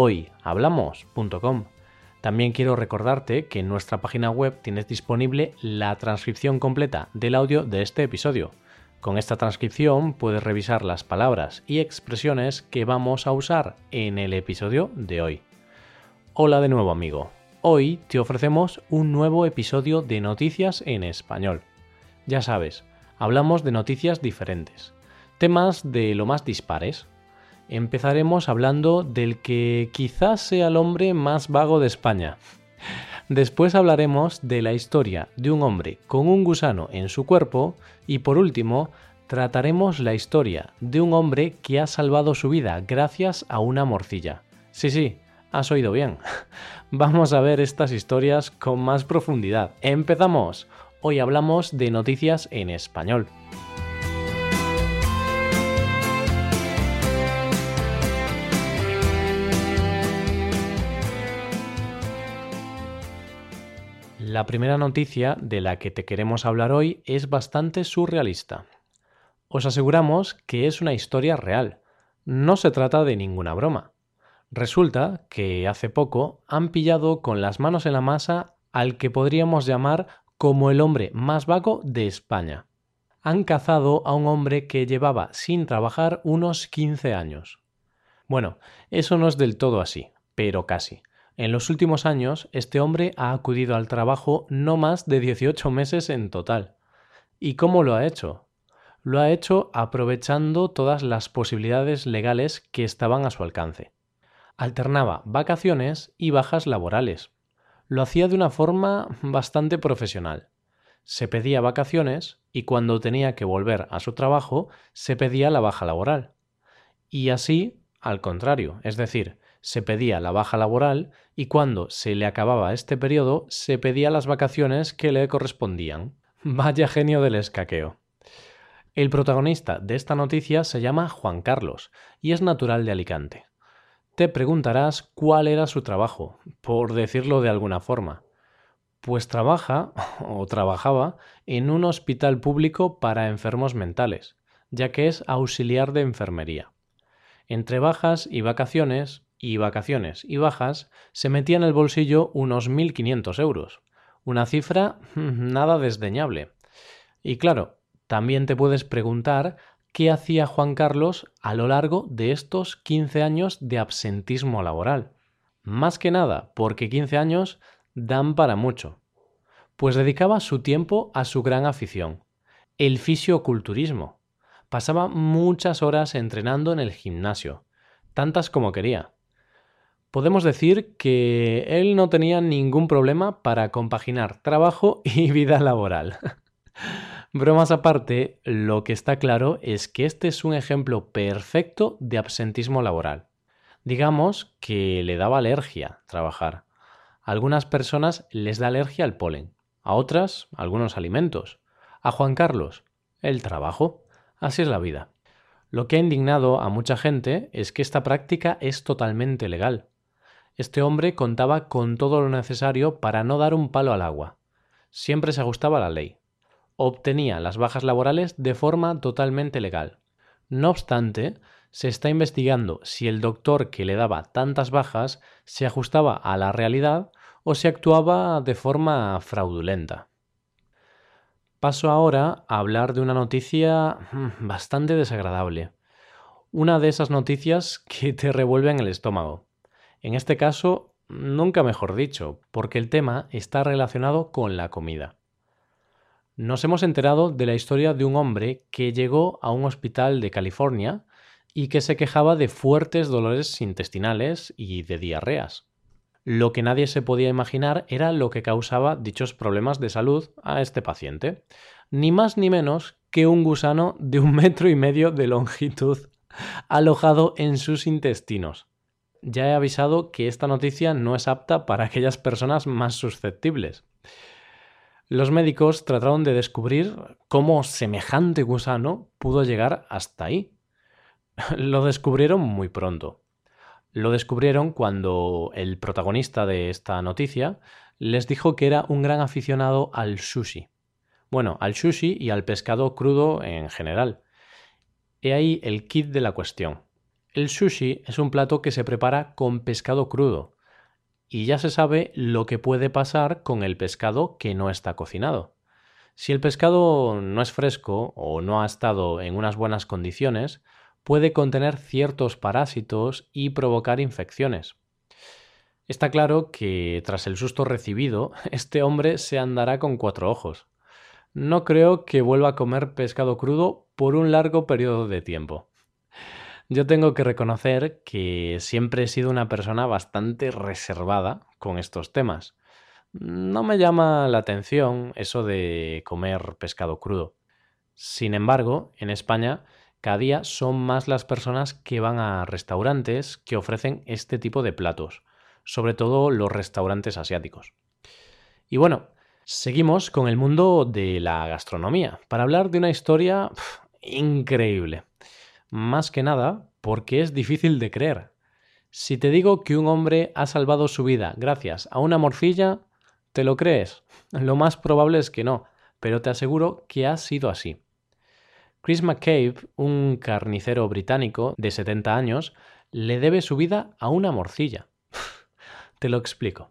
hoyhablamos.com. También quiero recordarte que en nuestra página web tienes disponible la transcripción completa del audio de este episodio. Con esta transcripción puedes revisar las palabras y expresiones que vamos a usar en el episodio de hoy. Hola de nuevo amigo. Hoy te ofrecemos un nuevo episodio de Noticias en Español. Ya sabes, hablamos de noticias diferentes, temas de lo más dispares, empezaremos hablando del que quizás sea el hombre más vago de España. Después hablaremos de la historia de un hombre con un gusano en su cuerpo y por último trataremos la historia de un hombre que ha salvado su vida gracias a una morcilla. Sí, sí, has oído bien. Vamos a ver estas historias con más profundidad. Empezamos. Hoy hablamos de noticias en español. La primera noticia de la que te queremos hablar hoy es bastante surrealista. Os aseguramos que es una historia real. No se trata de ninguna broma. Resulta que hace poco han pillado con las manos en la masa al que podríamos llamar como el hombre más vago de España. Han cazado a un hombre que llevaba sin trabajar unos 15 años. Bueno, eso no es del todo así, pero casi. En los últimos años, este hombre ha acudido al trabajo no más de 18 meses en total. ¿Y cómo lo ha hecho? Lo ha hecho aprovechando todas las posibilidades legales que estaban a su alcance. Alternaba vacaciones y bajas laborales. Lo hacía de una forma bastante profesional. Se pedía vacaciones y cuando tenía que volver a su trabajo se pedía la baja laboral. Y así, al contrario, es decir, se pedía la baja laboral y cuando se le acababa este periodo se pedía las vacaciones que le correspondían. Vaya genio del escaqueo. El protagonista de esta noticia se llama Juan Carlos y es natural de Alicante. Te preguntarás cuál era su trabajo, por decirlo de alguna forma. Pues trabaja o trabajaba en un hospital público para enfermos mentales, ya que es auxiliar de enfermería. Entre bajas y vacaciones y vacaciones y bajas, se metía en el bolsillo unos 1.500 euros. Una cifra nada desdeñable. Y claro, también te puedes preguntar qué hacía Juan Carlos a lo largo de estos 15 años de absentismo laboral. Más que nada, porque 15 años dan para mucho. Pues dedicaba su tiempo a su gran afición, el fisioculturismo. Pasaba muchas horas entrenando en el gimnasio, tantas como quería podemos decir que él no tenía ningún problema para compaginar trabajo y vida laboral. Bromas aparte, lo que está claro es que este es un ejemplo perfecto de absentismo laboral. Digamos que le daba alergia trabajar. A algunas personas les da alergia al polen, a otras algunos alimentos, a Juan Carlos el trabajo. Así es la vida. Lo que ha indignado a mucha gente es que esta práctica es totalmente legal. Este hombre contaba con todo lo necesario para no dar un palo al agua. Siempre se ajustaba a la ley. Obtenía las bajas laborales de forma totalmente legal. No obstante, se está investigando si el doctor que le daba tantas bajas se ajustaba a la realidad o si actuaba de forma fraudulenta. Paso ahora a hablar de una noticia mm, bastante desagradable. Una de esas noticias que te revuelven el estómago. En este caso, nunca mejor dicho, porque el tema está relacionado con la comida. Nos hemos enterado de la historia de un hombre que llegó a un hospital de California y que se quejaba de fuertes dolores intestinales y de diarreas. Lo que nadie se podía imaginar era lo que causaba dichos problemas de salud a este paciente, ni más ni menos que un gusano de un metro y medio de longitud alojado en sus intestinos. Ya he avisado que esta noticia no es apta para aquellas personas más susceptibles. Los médicos trataron de descubrir cómo semejante gusano pudo llegar hasta ahí. Lo descubrieron muy pronto. Lo descubrieron cuando el protagonista de esta noticia les dijo que era un gran aficionado al sushi. Bueno, al sushi y al pescado crudo en general. He ahí el kit de la cuestión. El sushi es un plato que se prepara con pescado crudo, y ya se sabe lo que puede pasar con el pescado que no está cocinado. Si el pescado no es fresco o no ha estado en unas buenas condiciones, puede contener ciertos parásitos y provocar infecciones. Está claro que tras el susto recibido, este hombre se andará con cuatro ojos. No creo que vuelva a comer pescado crudo por un largo periodo de tiempo. Yo tengo que reconocer que siempre he sido una persona bastante reservada con estos temas. No me llama la atención eso de comer pescado crudo. Sin embargo, en España cada día son más las personas que van a restaurantes que ofrecen este tipo de platos, sobre todo los restaurantes asiáticos. Y bueno, seguimos con el mundo de la gastronomía para hablar de una historia increíble. Más que nada porque es difícil de creer. Si te digo que un hombre ha salvado su vida gracias a una morcilla, ¿te lo crees? Lo más probable es que no, pero te aseguro que ha sido así. Chris McCabe, un carnicero británico de 70 años, le debe su vida a una morcilla. te lo explico.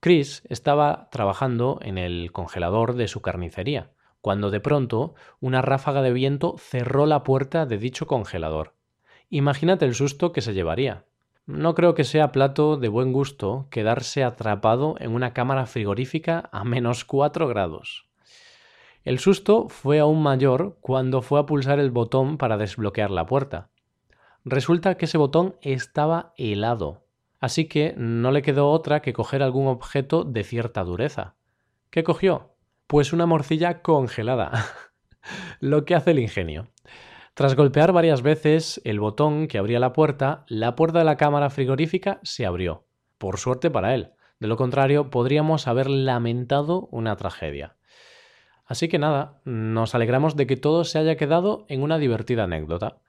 Chris estaba trabajando en el congelador de su carnicería cuando de pronto una ráfaga de viento cerró la puerta de dicho congelador. Imagínate el susto que se llevaría. No creo que sea plato de buen gusto quedarse atrapado en una cámara frigorífica a menos 4 grados. El susto fue aún mayor cuando fue a pulsar el botón para desbloquear la puerta. Resulta que ese botón estaba helado, así que no le quedó otra que coger algún objeto de cierta dureza. ¿Qué cogió? Pues una morcilla congelada. Lo que hace el ingenio. Tras golpear varias veces el botón que abría la puerta, la puerta de la cámara frigorífica se abrió. Por suerte para él. De lo contrario, podríamos haber lamentado una tragedia. Así que nada, nos alegramos de que todo se haya quedado en una divertida anécdota.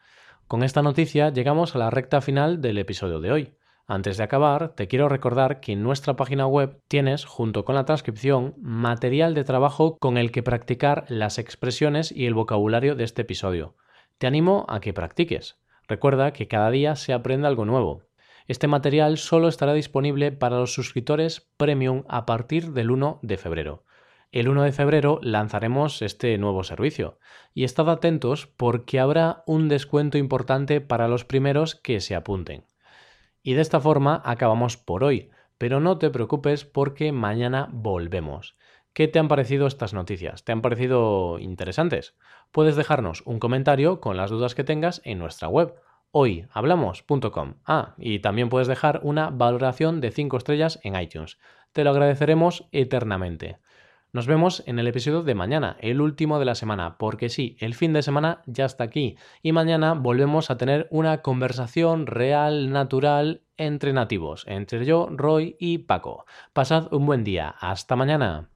Con esta noticia llegamos a la recta final del episodio de hoy. Antes de acabar, te quiero recordar que en nuestra página web tienes, junto con la transcripción, material de trabajo con el que practicar las expresiones y el vocabulario de este episodio. Te animo a que practiques. Recuerda que cada día se aprende algo nuevo. Este material solo estará disponible para los suscriptores premium a partir del 1 de febrero. El 1 de febrero lanzaremos este nuevo servicio y estad atentos porque habrá un descuento importante para los primeros que se apunten. Y de esta forma acabamos por hoy, pero no te preocupes porque mañana volvemos. ¿Qué te han parecido estas noticias? ¿Te han parecido interesantes? Puedes dejarnos un comentario con las dudas que tengas en nuestra web hoyhablamos.com. Ah, y también puedes dejar una valoración de 5 estrellas en iTunes. Te lo agradeceremos eternamente. Nos vemos en el episodio de mañana, el último de la semana, porque sí, el fin de semana ya está aquí y mañana volvemos a tener una conversación real, natural, entre nativos, entre yo, Roy y Paco. Pasad un buen día. Hasta mañana.